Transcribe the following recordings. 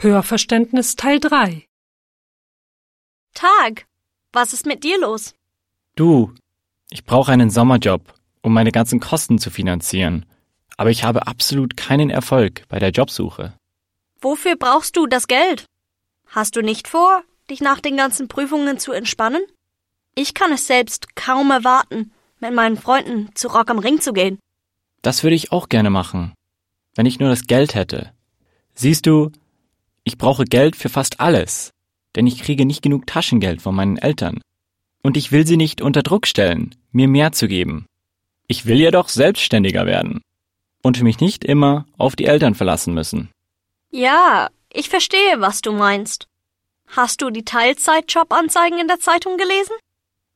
Hörverständnis Teil 3 Tag, was ist mit dir los? Du, ich brauche einen Sommerjob, um meine ganzen Kosten zu finanzieren. Aber ich habe absolut keinen Erfolg bei der Jobsuche. Wofür brauchst du das Geld? Hast du nicht vor, dich nach den ganzen Prüfungen zu entspannen? Ich kann es selbst kaum erwarten, mit meinen Freunden zu Rock am Ring zu gehen. Das würde ich auch gerne machen, wenn ich nur das Geld hätte. Siehst du, ich brauche Geld für fast alles, denn ich kriege nicht genug Taschengeld von meinen Eltern. Und ich will sie nicht unter Druck stellen, mir mehr zu geben. Ich will jedoch selbstständiger werden und mich nicht immer auf die Eltern verlassen müssen. Ja, ich verstehe, was du meinst. Hast du die Teilzeit-Jobanzeigen in der Zeitung gelesen?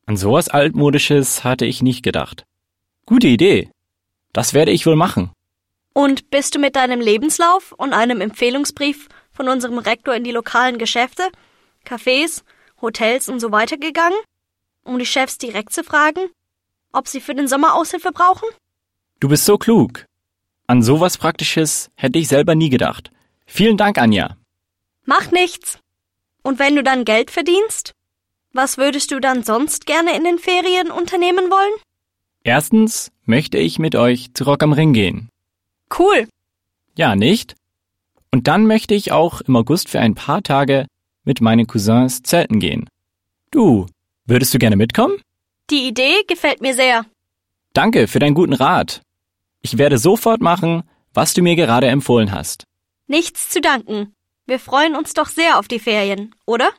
An sowas altmodisches hatte ich nicht gedacht. Gute Idee. Das werde ich wohl machen. Und bist du mit deinem Lebenslauf und einem Empfehlungsbrief von unserem Rektor in die lokalen Geschäfte, Cafés, Hotels und so weiter gegangen, um die Chefs direkt zu fragen, ob sie für den Sommer Aushilfe brauchen? Du bist so klug. An sowas Praktisches hätte ich selber nie gedacht. Vielen Dank, Anja. Macht nichts. Und wenn du dann Geld verdienst, was würdest du dann sonst gerne in den Ferien unternehmen wollen? Erstens möchte ich mit euch zu Rock am Ring gehen. Cool. Ja, nicht? Und dann möchte ich auch im August für ein paar Tage mit meinen Cousins zelten gehen. Du, würdest du gerne mitkommen? Die Idee gefällt mir sehr. Danke für deinen guten Rat. Ich werde sofort machen, was du mir gerade empfohlen hast. Nichts zu danken. Wir freuen uns doch sehr auf die Ferien, oder?